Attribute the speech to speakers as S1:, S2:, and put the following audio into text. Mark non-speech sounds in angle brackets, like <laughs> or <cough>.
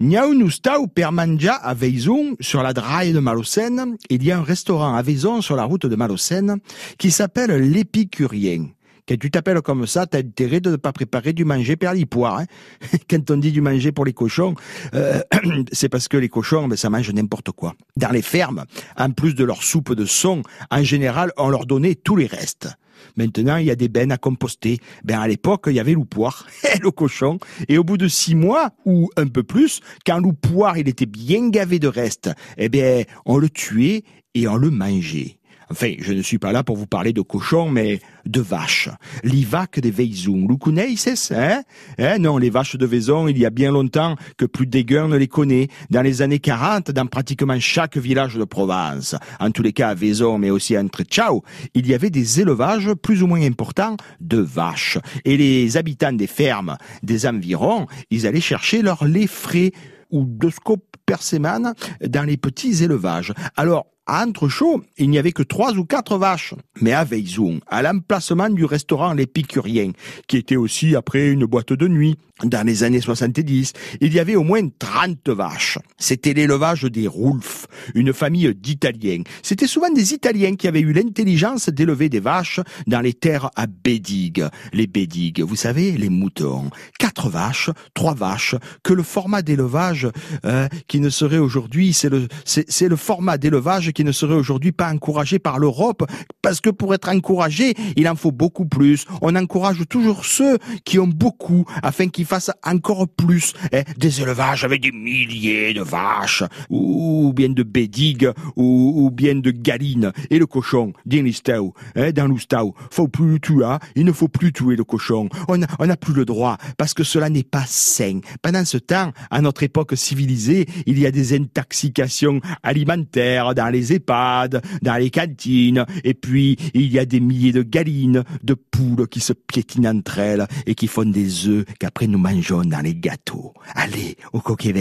S1: Niaou stau per manja à Veison, sur la draille de Malocène. Il y a un restaurant à Veison, sur la route de Malocène, qui s'appelle l'Épicurien. Quand tu t'appelles comme ça, t'as intérêt de ne pas préparer du manger per les poires. Hein. <laughs> Quand on dit du manger pour les cochons, euh, <clears throat> c'est parce que les cochons, ben, ça mange n'importe quoi. Dans les fermes, en plus de leur soupe de son, en général, on leur donnait tous les restes. Maintenant, il y a des bennes à composter. Ben, à l'époque, il y avait loupoire, <laughs> le cochon. Et au bout de six mois, ou un peu plus, quand loupoire, il était bien gavé de restes, eh bien, on le tuait et on le mangeait. Enfin, je ne suis pas là pour vous parler de cochons, mais de vaches. L'ivac des Veizung. Vous connaissez hein? hein? Non, les vaches de Vaison, il y a bien longtemps que plus d'éguins ne les connaît. Dans les années 40, dans pratiquement chaque village de Provence, en tous les cas à Vaison, mais aussi à Entrechau, il y avait des élevages plus ou moins importants de vaches. Et les habitants des fermes des environs, ils allaient chercher leur lait frais ou de scope persémane dans les petits élevages. Alors, à Entrechaud, il n'y avait que trois ou quatre vaches. Mais à Veizon, à l'emplacement du restaurant L'Épicurien, qui était aussi après une boîte de nuit, dans les années 70, il y avait au moins 30 vaches. C'était l'élevage des Roulf, une famille d'Italiens. C'était souvent des Italiens qui avaient eu l'intelligence d'élever des vaches dans les terres à Bédigue. Les Bédigues, vous savez, les moutons. Quatre vaches, trois vaches, que le format d'élevage euh, qui ne serait aujourd'hui, c'est le, c'est le format d'élevage qui ne serait aujourd'hui pas encouragé par l'Europe, parce que pour être encouragé, il en faut beaucoup plus. On encourage toujours ceux qui ont beaucoup, afin qu'ils fassent encore plus. Hein, des élevages avec des milliers de vaches, ou bien de bédigues, ou, bien de galines. Et le cochon, dans l'istau, hein, dans l'oustau, faut plus tuer, hein. il ne faut plus tuer le cochon. On n'a plus le droit, parce que cela n'est pas sain. Pendant ce temps, à notre époque civilisée, il y a des intoxications alimentaires dans les EHPAD, dans les cantines, et puis il y a des milliers de galines, de poules qui se piétinent entre elles et qui font des œufs qu'après nous mangeons dans les gâteaux. Allez, au coquet